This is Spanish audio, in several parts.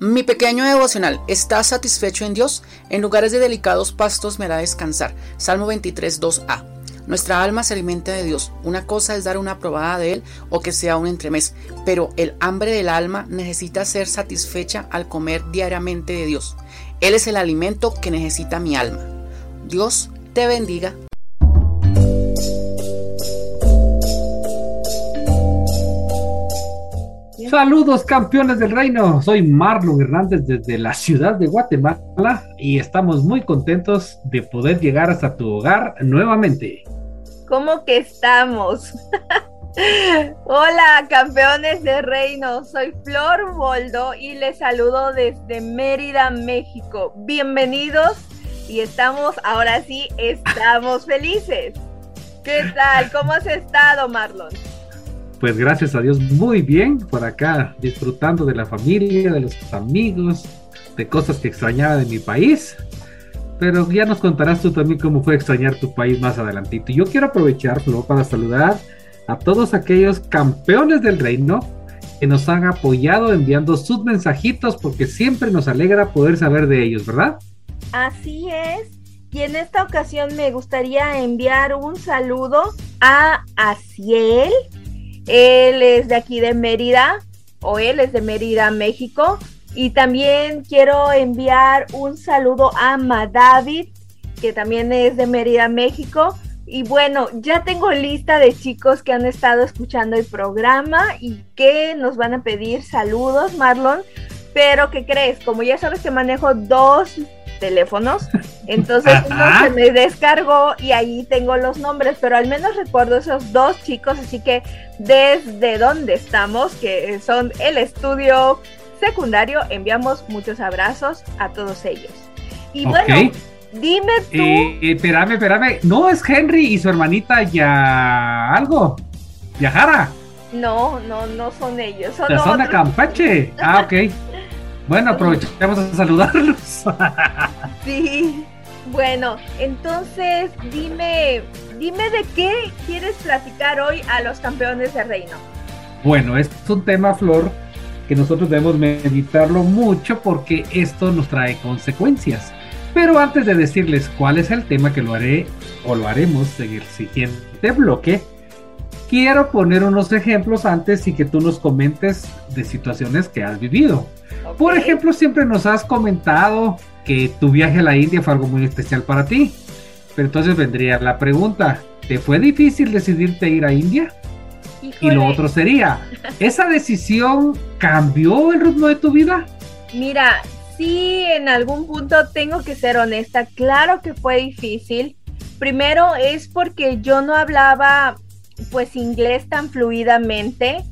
Mi pequeño devocional, ¿estás satisfecho en Dios? En lugares de delicados pastos me hará descansar. Salmo 23, 2a. Nuestra alma se alimenta de Dios. Una cosa es dar una probada de Él o que sea un entremés, pero el hambre del alma necesita ser satisfecha al comer diariamente de Dios. Él es el alimento que necesita mi alma. Dios te bendiga. Saludos campeones del reino, soy Marlon Hernández desde la ciudad de Guatemala y estamos muy contentos de poder llegar hasta tu hogar nuevamente. ¿Cómo que estamos? Hola campeones del reino, soy Flor Boldo y les saludo desde Mérida, México. Bienvenidos y estamos, ahora sí, estamos felices. ¿Qué tal? ¿Cómo has estado Marlon? Pues gracias a Dios, muy bien por acá, disfrutando de la familia, de los amigos, de cosas que extrañaba de mi país. Pero ya nos contarás tú también cómo fue extrañar tu país más adelantito. Yo quiero aprovechar, Flo, para saludar a todos aquellos campeones del reino que nos han apoyado enviando sus mensajitos porque siempre nos alegra poder saber de ellos, ¿verdad? Así es. Y en esta ocasión me gustaría enviar un saludo a Aciel, él es de aquí de Mérida, o él es de Mérida, México. Y también quiero enviar un saludo a Madavid, que también es de Mérida, México. Y bueno, ya tengo lista de chicos que han estado escuchando el programa y que nos van a pedir saludos, Marlon. Pero, ¿qué crees? Como ya sabes que manejo dos teléfonos. Entonces uno se me descargó y ahí tengo los nombres, pero al menos recuerdo esos dos chicos, así que desde donde estamos, que son el estudio secundario, enviamos muchos abrazos a todos ellos. Y bueno, dime tú. Eh, espérame, espérame. No es Henry y su hermanita ya algo. Yajara. No, no, no son ellos. Son, son de Campeche. Ah, ok. Bueno, aprovechemos a saludarlos. sí. Bueno, entonces dime, dime de qué quieres platicar hoy a los campeones de reino. Bueno, es un tema, Flor, que nosotros debemos meditarlo mucho porque esto nos trae consecuencias. Pero antes de decirles cuál es el tema que lo haré o lo haremos en el siguiente bloque, quiero poner unos ejemplos antes y que tú nos comentes de situaciones que has vivido. Por ejemplo, siempre nos has comentado que tu viaje a la India fue algo muy especial para ti. Pero entonces vendría la pregunta, ¿te fue difícil decidirte ir a India? Y lo otro sería, ¿esa decisión cambió el ritmo de tu vida? Mira, sí, en algún punto tengo que ser honesta. Claro que fue difícil. Primero es porque yo no hablaba pues inglés tan fluidamente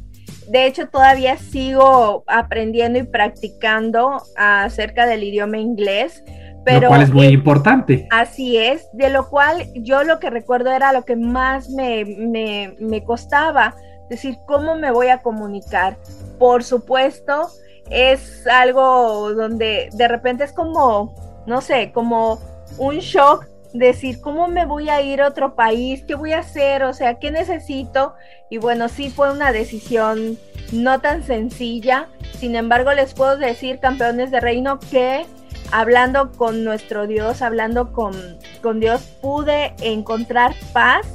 de hecho, todavía sigo aprendiendo y practicando acerca del idioma inglés. Pero, lo cual es muy importante. Así es, de lo cual yo lo que recuerdo era lo que más me, me, me costaba, decir, ¿cómo me voy a comunicar? Por supuesto, es algo donde de repente es como, no sé, como un shock decir cómo me voy a ir a otro país, qué voy a hacer, o sea, qué necesito. Y bueno, sí fue una decisión no tan sencilla. Sin embargo, les puedo decir, campeones de reino, que hablando con nuestro Dios, hablando con, con Dios, pude encontrar paz.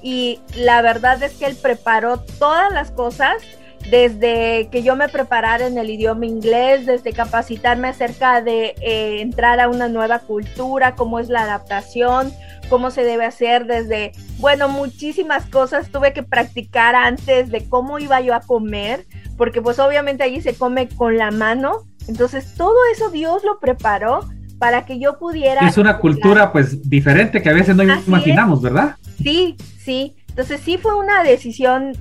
Y la verdad es que Él preparó todas las cosas desde que yo me preparara en el idioma inglés, desde capacitarme acerca de eh, entrar a una nueva cultura, cómo es la adaptación, cómo se debe hacer, desde, bueno, muchísimas cosas tuve que practicar antes de cómo iba yo a comer, porque pues obviamente allí se come con la mano, entonces todo eso Dios lo preparó para que yo pudiera... Es una cultura pues diferente que a veces no imaginamos, ¿verdad? Sí, sí. Entonces sí fue una decisión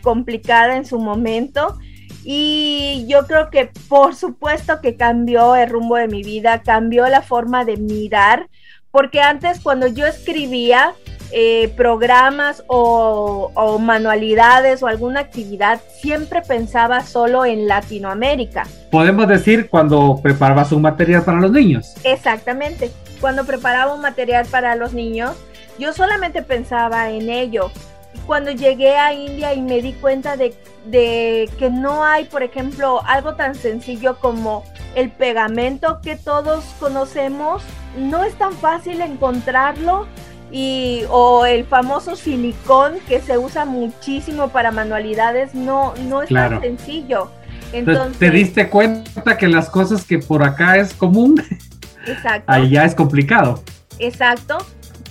complicada en su momento y yo creo que por supuesto que cambió el rumbo de mi vida, cambió la forma de mirar, porque antes cuando yo escribía eh, programas o, o manualidades o alguna actividad, siempre pensaba solo en Latinoamérica. Podemos decir cuando preparabas un material para los niños. Exactamente, cuando preparaba un material para los niños yo solamente pensaba en ello. Cuando llegué a India y me di cuenta de, que no hay, por ejemplo, algo tan sencillo como el pegamento que todos conocemos, no es tan fácil encontrarlo y o el famoso silicón que se usa muchísimo para manualidades no no es tan sencillo. Entonces, te diste cuenta que las cosas que por acá es común, exacto, allá es complicado. Exacto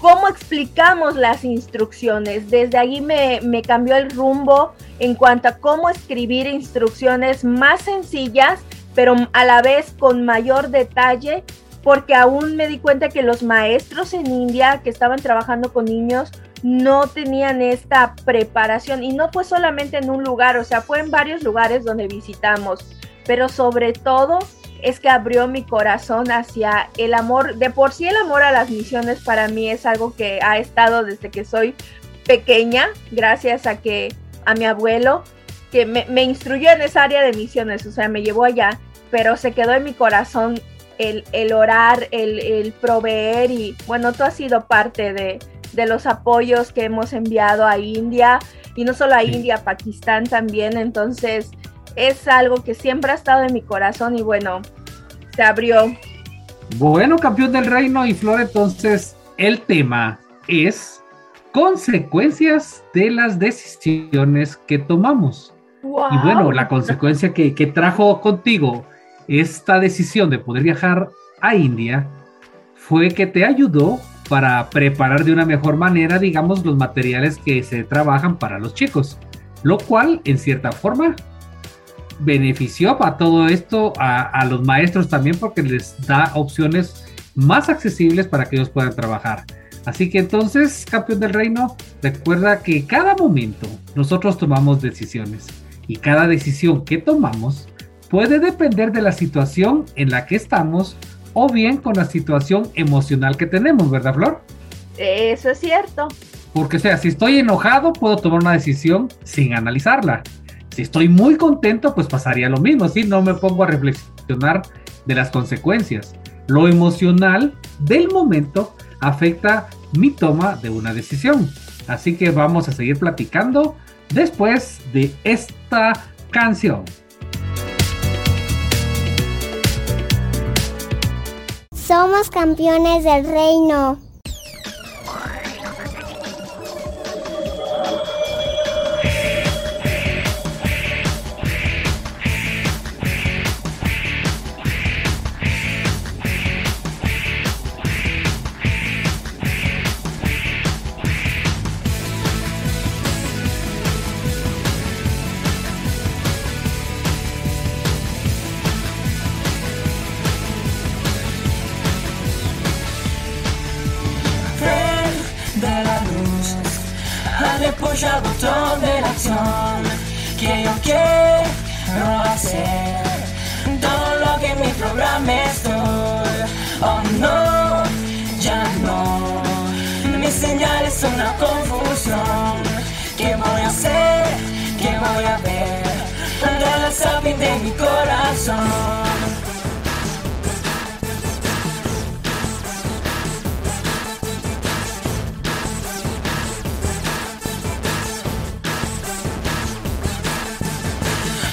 cómo explicamos las instrucciones. Desde ahí me, cambió el rumbo en cuanto a cómo escribir instrucciones más sencillas, pero a la vez con mayor detalle, porque aún me di cuenta que los maestros en India que estaban trabajando con niños no tenían esta preparación y no fue solamente en un lugar, o sea, fue en varios lugares donde visitamos, pero sobre todo es que abrió mi corazón hacia el amor. De por sí el amor a las misiones para mí es algo que ha estado desde que soy pequeña, gracias a que a mi abuelo, que me, instruyó en esa área de misiones, o sea, me llevó allá, pero se quedó en mi corazón el, el orar, el, el, proveer y bueno, tú has sido parte de, de los apoyos que hemos enviado a India y no solo a India, a Pakistán también, entonces es algo que siempre ha estado en mi corazón y bueno, se abrió. Bueno, campeón del reino y Flor, entonces el tema es consecuencias de las decisiones que tomamos. Y bueno, la consecuencia que, que trajo contigo esta decisión de poder viajar a India fue que te ayudó para preparar de una mejor manera, digamos, los materiales que se trabajan para los chicos, lo cual en cierta forma benefició a todo esto a, los maestros también porque les da opciones más accesibles para que ellos puedan trabajar. Así que entonces, campeón del reino, recuerda que cada momento nosotros tomamos decisiones y cada decisión que tomamos puede depender de la situación en la que estamos o bien con la situación emocional que tenemos, ¿verdad, Flor? Eso es cierto. Porque, o sea, si estoy enojado, puedo tomar una decisión sin analizarla. Si estoy muy contento, pues pasaría lo mismo, si no me pongo a reflexionar de las consecuencias. Lo emocional del momento afecta mi toma de una decisión. Así que vamos a seguir platicando después de esta canción. Somos campeones del reino.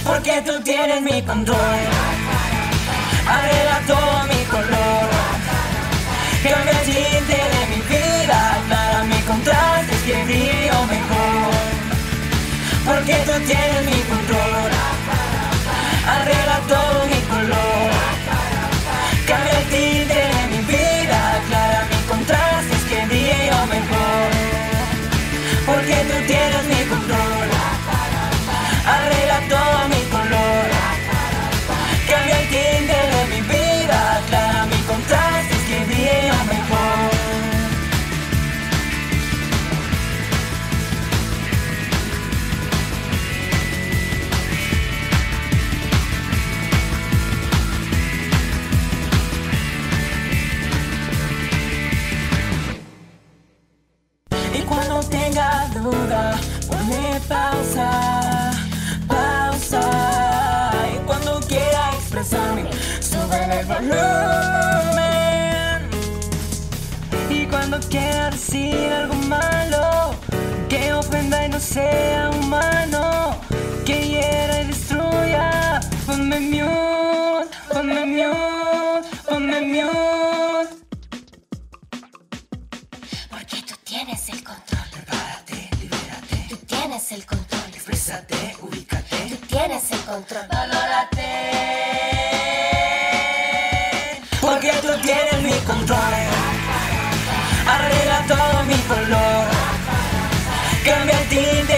porque tú tienes mi control. Arregla todo mi color, cambia el tinte de mi vida, para mi contraste es que brillo mejor. Porque tú tienes mi control, arregla todo mi color, cambia el tinte de mi vida, para mi contraste es que brillo mejor. Porque tú tienes mi volumen. Y cuando quiera decir algo malo, que ofenda y no sea humano, que hiera y destruya, ponme mute, ponme mute, ponme mute. Porque tú tienes el control. Prepárate, libérate. Tú tienes el control. Exprésate, ubícate. Tú tienes el control. Porque color. Cambia el tinte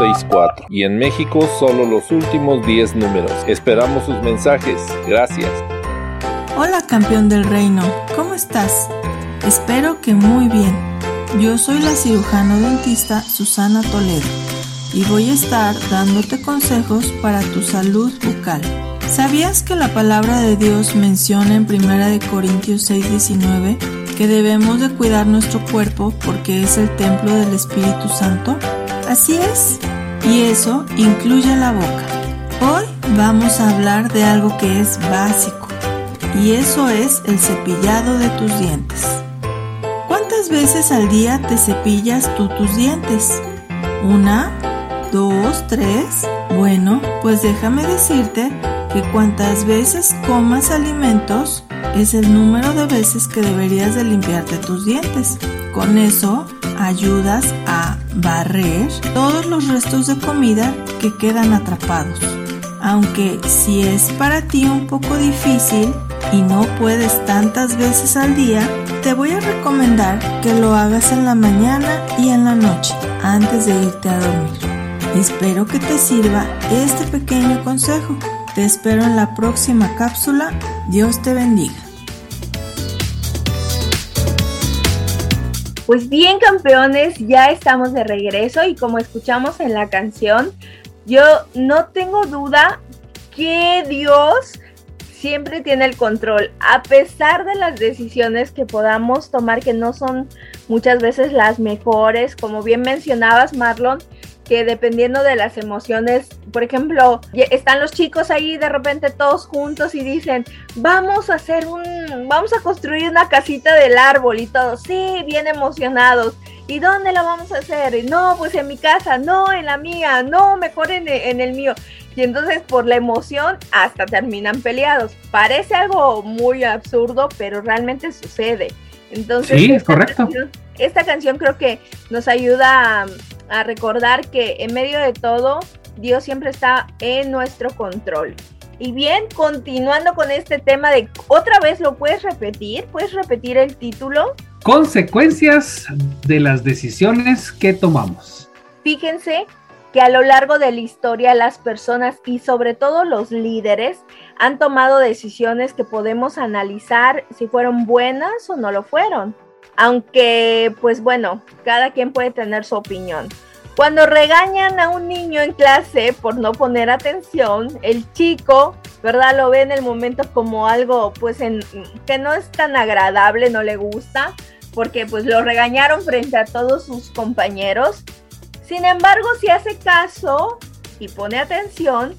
y en México solo los últimos 10 números. Esperamos sus mensajes. Gracias. Hola campeón del reino, ¿cómo estás? Espero que muy bien. Yo soy la cirujano dentista Susana Toledo y voy a estar dándote consejos para tu salud bucal. ¿Sabías que la palabra de Dios menciona en 1 Corintios 6:19 que debemos de cuidar nuestro cuerpo porque es el templo del Espíritu Santo? Así es, y eso incluye la boca. Hoy vamos a hablar de algo que es básico, y eso es el cepillado de tus dientes. ¿Cuántas veces al día te cepillas tú tus dientes? ¿Una? ¿Dos? ¿Tres? Bueno, pues déjame decirte que cuantas veces comas alimentos es el número de veces que deberías de limpiarte tus dientes. Con eso ayudas a barrer todos los restos de comida que quedan atrapados. Aunque si es para ti un poco difícil y no puedes tantas veces al día, te voy a recomendar que lo hagas en la mañana y en la noche antes de irte a dormir. Espero que te sirva este pequeño consejo. Te espero en la próxima cápsula. Dios te bendiga. Pues bien, campeones, ya estamos de regreso y como escuchamos en la canción, yo no tengo duda que Dios siempre tiene el control, a pesar de las decisiones que podamos tomar que no son muchas veces las mejores, como bien mencionabas, Marlon, que dependiendo de las emociones, por ejemplo, están los chicos ahí de repente todos juntos y dicen, vamos a hacer un, vamos a construir una casita del árbol y todos, sí, bien emocionados. ¿Y dónde la vamos a hacer? No, pues en mi casa, no, en la mía, no, mejor en, en el mío. Y entonces por la emoción hasta terminan peleados. Parece algo muy absurdo, pero realmente sucede. Entonces, sí, es correcto. Canción, esta canción creo que nos ayuda a, recordar que en medio de todo, Dios siempre está en nuestro control. Y bien, continuando con este tema de otra vez lo puedes repetir, puedes repetir el título. Consecuencias de las decisiones que tomamos. Fíjense que a lo largo de la historia las personas y sobre todo los líderes han tomado decisiones que podemos analizar si fueron buenas o no lo fueron. Aunque, pues bueno, cada quien puede tener su opinión. Cuando regañan a un niño en clase por no poner atención, el chico ¿verdad? Lo ve en el momento como algo, pues, en, que no es tan agradable, no le gusta, porque pues lo regañaron frente a todos sus compañeros. Sin embargo, si hace caso y pone atención,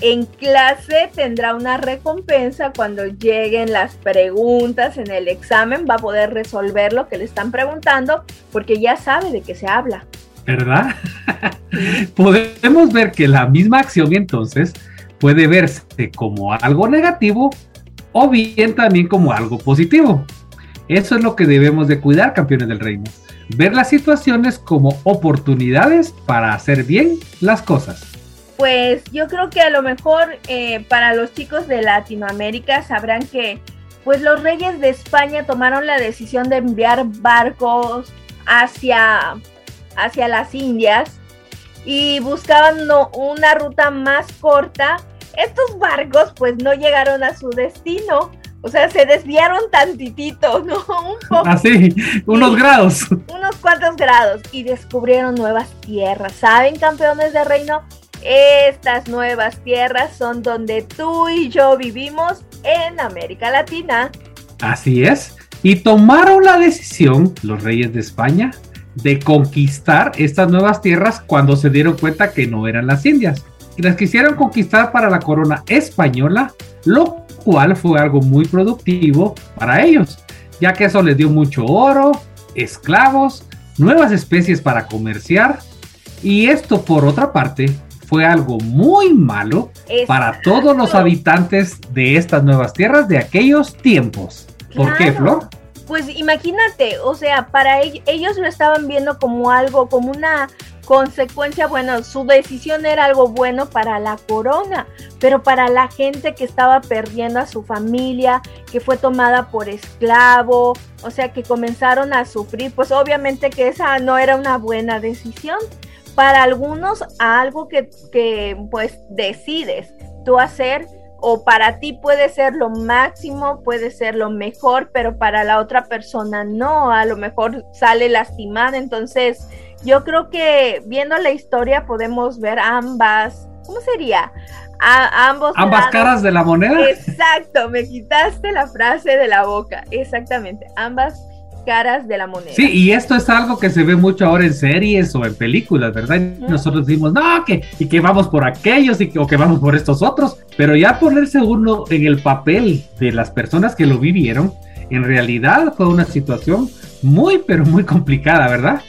en clase tendrá una recompensa cuando lleguen las preguntas en el examen, va a poder resolver lo que le están preguntando porque ya sabe de qué se habla. ¿Verdad? Podemos ver que la misma acción entonces puede verse como algo negativo o bien también como algo positivo. Eso es lo que debemos de cuidar, campeones del reino. Ver las situaciones como oportunidades para hacer bien las cosas. Pues yo creo que a lo mejor eh, para los chicos de Latinoamérica sabrán que pues los reyes de España tomaron la decisión de enviar barcos hacia, hacia las Indias y buscaban una ruta más corta estos barcos pues no llegaron a su destino. O sea, se desviaron tantitito, ¿no? Un poco. Así, unos grados. Unos cuantos grados. Y descubrieron nuevas tierras. ¿Saben, campeones de reino? Estas nuevas tierras son donde tú y yo vivimos en América Latina. Así es. Y tomaron la decisión, los reyes de España, de conquistar estas nuevas tierras cuando se dieron cuenta que no eran las Indias y las quisieron conquistar para la corona española, lo cual fue algo muy productivo para ellos, ya que eso les dio mucho oro, esclavos, nuevas especies para comerciar, y esto por otra parte fue algo muy malo para todos los habitantes de estas nuevas tierras de aquellos tiempos. ¿Por qué, Flor? Pues imagínate, o sea, para ellos lo estaban viendo como algo, como una consecuencia, bueno, su decisión era algo bueno para la corona, pero para la gente que estaba perdiendo a su familia, que fue tomada por esclavo, o sea, que comenzaron a sufrir, pues obviamente que esa no era una buena decisión. Para algunos, algo que, que pues decides tú hacer o para ti puede ser lo máximo, puede ser lo mejor, pero para la otra persona no, a lo mejor sale lastimada, entonces yo creo que viendo la historia podemos ver ambas, ¿cómo sería? ambos ambas caras de la moneda. Exacto, me quitaste la frase de la boca, exactamente, ambas caras de la moneda. Sí, y esto es algo que se ve mucho ahora en series o en películas, ¿verdad? Nosotros decimos, no, que, y que vamos por aquellos y que, o que vamos por estos otros, pero ya ponerse uno en el papel de las personas que lo vivieron, en realidad fue una situación muy, pero muy complicada, ¿verdad?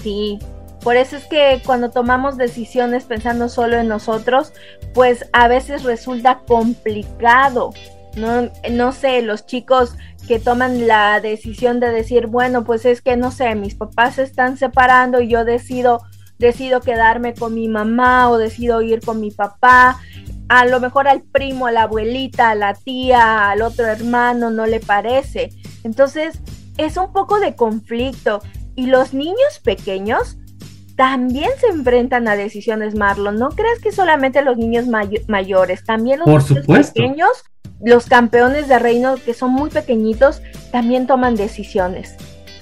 Sí, por eso es que cuando tomamos decisiones pensando solo en nosotros, pues a veces resulta complicado. No, no sé, los chicos que toman la decisión de decir, bueno, pues es que no sé, mis papás se están separando y yo decido, decido quedarme con mi mamá o decido ir con mi papá. A lo mejor al primo, a la abuelita, a la tía, al otro hermano no le parece. Entonces, es un poco de conflicto y los niños pequeños también se enfrentan a decisiones, Marlon. No crees que solamente los niños mayores, también los niños pequeños, los campeones de reino que son muy pequeñitos, también toman decisiones.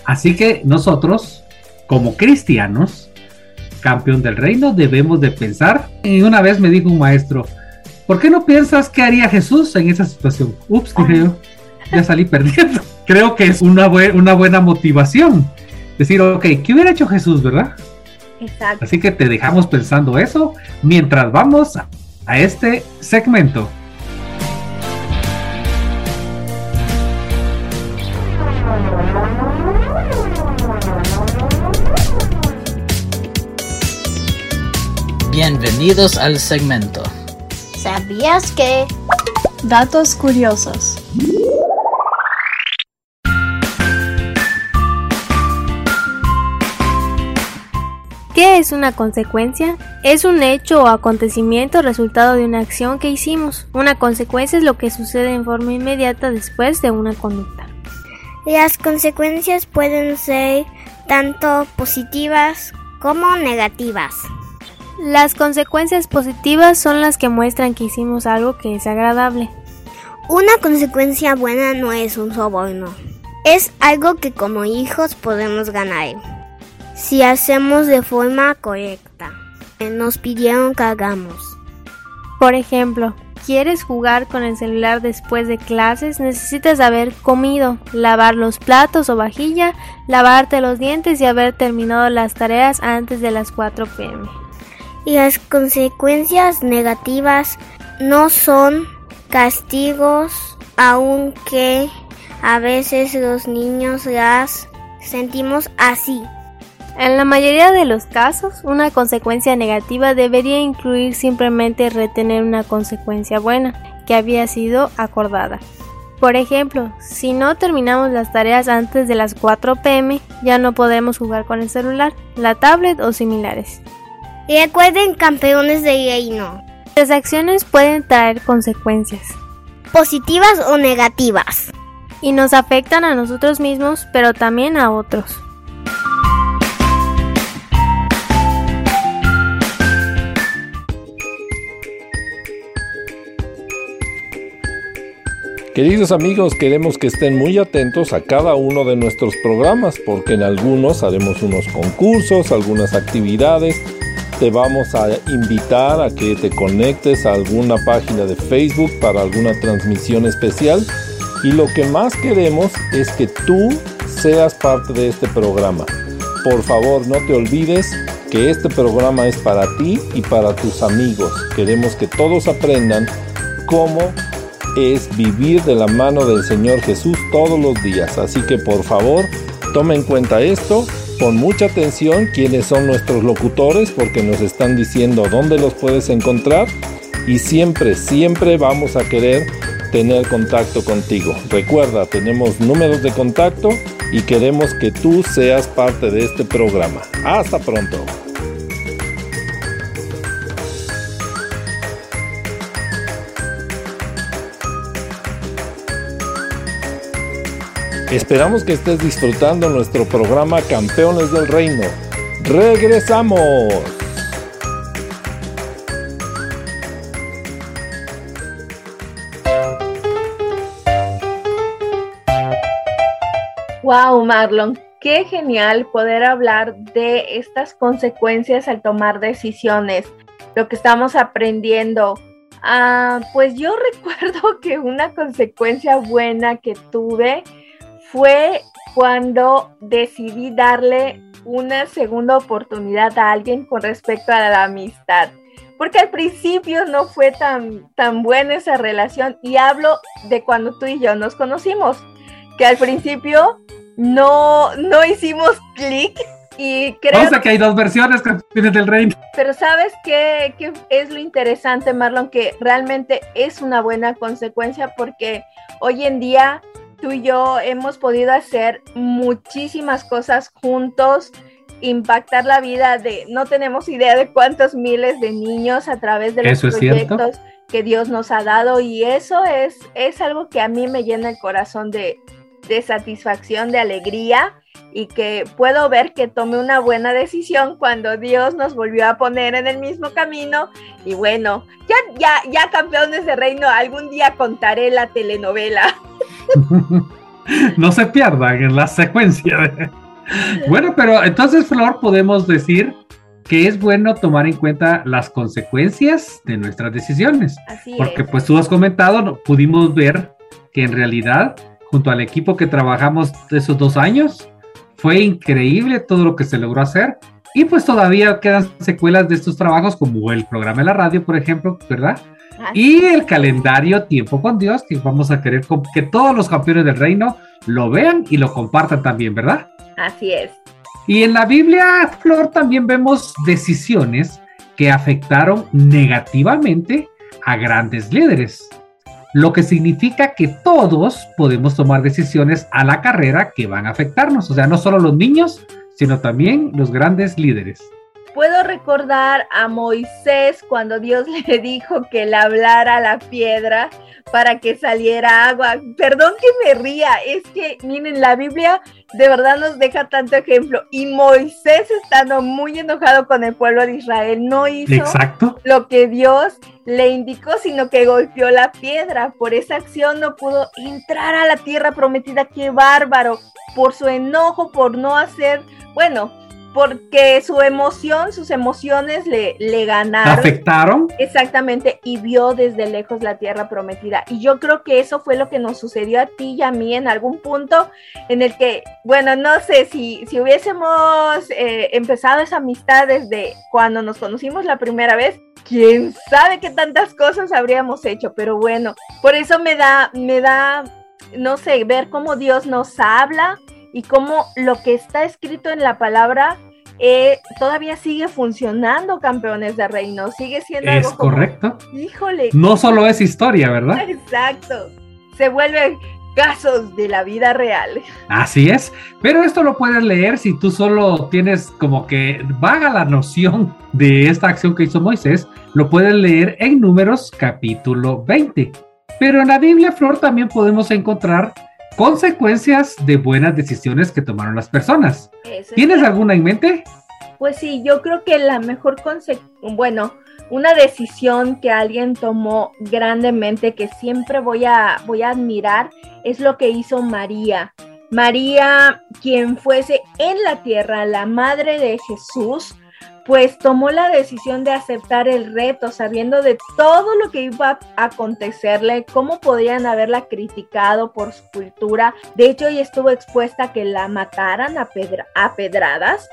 Así que nosotros, como cristianos, campeón del reino, debemos de pensar. Y una vez me dijo un maestro, ¿por qué no piensas qué haría Jesús en esa situación? Ups, dije yo, ya salí perdiendo. Creo que es una, una buena motivación decir, ok, ¿qué hubiera hecho Jesús, verdad? Exacto. Así que te dejamos pensando eso mientras vamos a, a este segmento. Bienvenidos al segmento. ¿Sabías que? Datos curiosos. ¿Qué es una consecuencia? Es un hecho o acontecimiento resultado de una acción que hicimos. Una consecuencia es lo que sucede en forma inmediata después de una conducta. Las consecuencias pueden ser tanto positivas como negativas. Las consecuencias positivas son las que muestran que hicimos algo que es agradable. Una consecuencia buena no es un soborno. Es algo que como hijos podemos ganar si hacemos de forma correcta. Nos pidieron que hagamos. Por ejemplo, quieres jugar con el celular después de clases, necesitas haber comido, lavar los platos o vajilla, lavarte los dientes y haber terminado las tareas antes de las 4 pm. Y las consecuencias negativas no son castigos, aunque a veces los niños las sentimos así. En la mayoría de los casos, una consecuencia negativa debería incluir simplemente retener una consecuencia buena que había sido acordada. Por ejemplo, si no terminamos las tareas antes de las 4 pm, ya no podremos jugar con el celular, la tablet o similares. Y recuerden, campeones de reino. Las acciones pueden traer consecuencias. Positivas o negativas. Y nos afectan a nosotros mismos, pero también a otros. Queridos amigos, queremos que estén muy atentos a cada uno de nuestros programas porque en algunos haremos unos concursos, algunas actividades. Te vamos a invitar a que te conectes a alguna página de Facebook para alguna transmisión especial. Y lo que más queremos es que tú seas parte de este programa. Por favor, no te olvides que este programa es para ti y para tus amigos. Queremos que todos aprendan cómo es vivir de la mano del Señor Jesús todos los días. Así que por favor, tome en cuenta esto, pon mucha atención quiénes son nuestros locutores porque nos están diciendo dónde los puedes encontrar y siempre, siempre vamos a querer tener contacto contigo. Recuerda, tenemos números de contacto y queremos que tú seas parte de este programa. Hasta pronto. Esperamos que estés disfrutando nuestro programa Campeones del Reino. ¡Regresamos! Wow, Marlon, qué genial poder hablar de estas consecuencias al tomar decisiones, lo que estamos aprendiendo. Ah, pues yo recuerdo que una consecuencia buena que tuve fue cuando decidí darle una segunda oportunidad a alguien con respecto a la amistad. Porque al principio no fue tan, tan buena esa relación y hablo de cuando tú y yo nos conocimos, que al principio no, no hicimos clic y creo... O sea que hay dos versiones, Campeones del Reino. Pero ¿sabes qué, qué es lo interesante, Marlon? Que realmente es una buena consecuencia porque hoy en día tú y yo hemos podido hacer muchísimas cosas juntos, impactar la vida de, no tenemos idea de cuántos miles de niños a través de los proyectos que Dios nos ha dado y eso es, es algo que a mí me llena el corazón de, de satisfacción, de alegría y que puedo ver que tomé una buena decisión cuando Dios nos volvió a poner en el mismo camino y bueno, ya ya ya campeones de reino, algún día contaré la telenovela. no se pierdan en la secuencia. Bueno, pero entonces, Flor, podemos decir que es bueno tomar en cuenta las consecuencias de nuestras decisiones. porque pues tú has comentado, pudimos ver que en realidad, junto al equipo que trabajamos esos dos años, fue increíble todo lo que se logró hacer. Y pues todavía quedan secuelas de estos trabajos, como el programa de la radio, por ejemplo, ¿verdad? Y el calendario Tiempo con Dios, que vamos a querer que todos los campeones del reino lo vean y lo compartan también, ¿verdad? Así es. Y en la Biblia, Flor, también vemos decisiones que afectaron negativamente a grandes líderes, lo que significa que todos podemos tomar decisiones a la carrera que van a afectarnos, o sea, no solo los niños, sino también los grandes líderes puedo recordar a Moisés cuando Dios le dijo que le hablara a la piedra para que saliera agua. Perdón que me ría, es que miren, la Biblia de verdad nos deja tanto ejemplo. Y Moisés estando muy enojado con el pueblo de Israel, no hizo lo que Dios le indicó, sino que golpeó la piedra. Por esa acción no pudo entrar a la tierra prometida. Qué bárbaro. Por su enojo, por no hacer, bueno, porque su emoción, sus emociones le, le ganaron. ¿Afectaron? Exactamente, y vio desde lejos la tierra prometida. Y yo creo que eso fue lo que nos sucedió a ti y a mí en algún punto en el que, bueno, no sé, si, si hubiésemos eh, empezado esa amistad desde cuando nos conocimos la primera vez, quién sabe qué tantas cosas habríamos hecho, pero bueno, por eso me da, me da, no sé, ver cómo Dios nos habla y cómo lo que está escrito en la palabra eh, todavía sigue funcionando, campeones de reino, sigue siendo es algo correcto. Híjole. No solo es historia, ¿verdad? Exacto. Se vuelven casos de la vida real. Así es, pero esto lo puedes leer si tú solo tienes como que vaga la noción de esta acción que hizo Moisés, lo puedes leer en Números capítulo 20. Pero en la Biblia, Flor, también podemos encontrar consecuencias de buenas decisiones que tomaron las personas. ¿Tienes alguna en mente? Pues sí, yo creo que la mejor consecuencia, bueno, una decisión que alguien tomó grandemente que siempre voy a, voy a admirar es lo que hizo María. María, quien fuese en la tierra la madre de Jesús, pues tomó la decisión de aceptar el reto, sabiendo de todo lo que iba a acontecerle, cómo podían haberla criticado por su cultura. De hecho, ella estuvo expuesta a que la mataran a, a pedradas.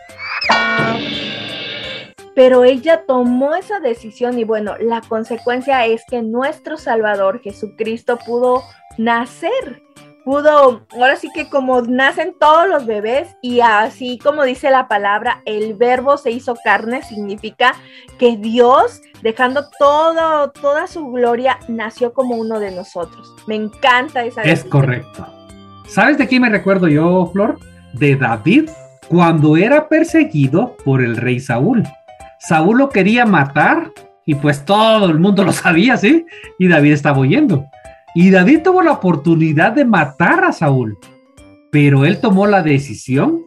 Pero ella tomó esa decisión y bueno, la consecuencia es que nuestro Salvador Jesucristo pudo nacer pudo, ahora sí que como nacen todos los bebés y así como dice la palabra, el verbo se hizo carne, significa que Dios, dejando todo, toda su gloria, nació como uno de nosotros. Me encanta esa. Es correcto. ¿Sabes de quién me recuerdo yo, Flor? De David, cuando era perseguido por el rey Saúl. Saúl lo quería matar y pues todo el mundo lo sabía, ¿sí? Y David estaba huyendo. Y David tuvo la oportunidad de matar a Saúl, pero él tomó la decisión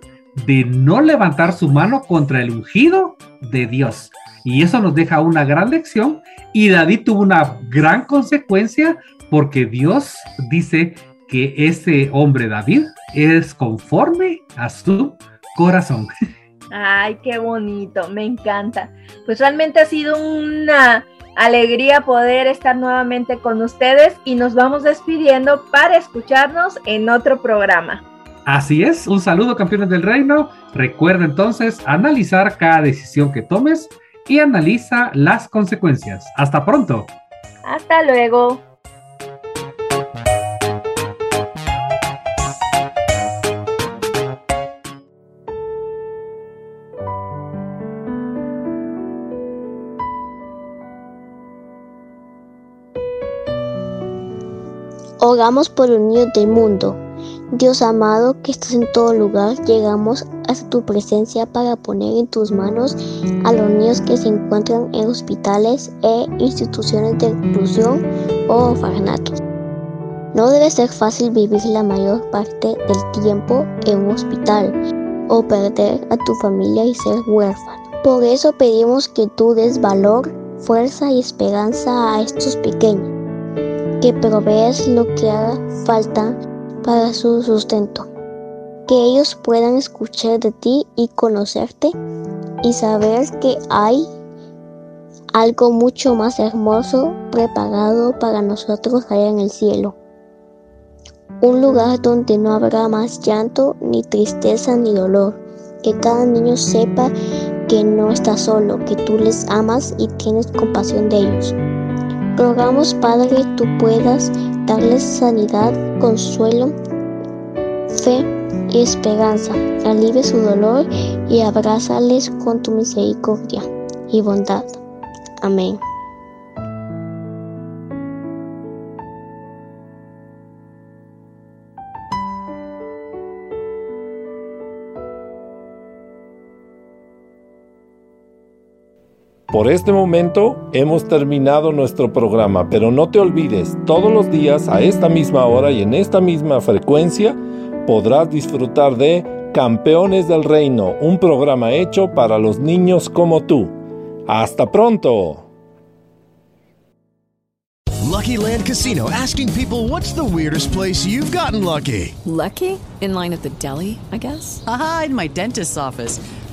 de no levantar su mano contra el ungido de Dios. Y eso nos deja una gran lección. Y David tuvo una gran consecuencia porque Dios dice que ese hombre David es conforme a su corazón. Ay, qué bonito, me encanta. Pues realmente ha sido una alegría poder estar nuevamente con ustedes y nos vamos despidiendo para escucharnos en otro programa. Así es, un saludo campeones del reino. Recuerda entonces analizar cada decisión que tomes y analiza las consecuencias. Hasta pronto. Hasta luego. Oramos por los niños del mundo. Dios amado, que estás en todo lugar, llegamos hasta tu presencia para poner en tus manos a los niños que se encuentran en hospitales e instituciones de inclusión o orfanatos. No debe ser fácil vivir la mayor parte del tiempo en un hospital o perder a tu familia y ser huérfano. Por eso pedimos que tú des valor, fuerza y esperanza a estos pequeños que provees lo que haga falta para su sustento. Que ellos puedan escuchar de ti y conocerte y saber que hay algo mucho más hermoso preparado para nosotros allá en el cielo. Un lugar donde no habrá más llanto, ni tristeza, ni dolor. Que cada niño sepa que no está solo, que tú les amas y tienes compasión de ellos. Rogamos, Padre, tú puedas darles sanidad, consuelo, fe y esperanza. Alivie su dolor y abrázales con tu misericordia y bondad. Amén. Por este momento hemos terminado nuestro programa, pero no te olvides, todos los días a esta misma hora y en esta misma frecuencia podrás disfrutar de Campeones del Reino, un programa hecho para los niños como tú. Hasta pronto. Lucky Land Casino asking people what's the weirdest place you've gotten lucky? Lucky? In line at the deli, I guess. Aha, in my dentist's office.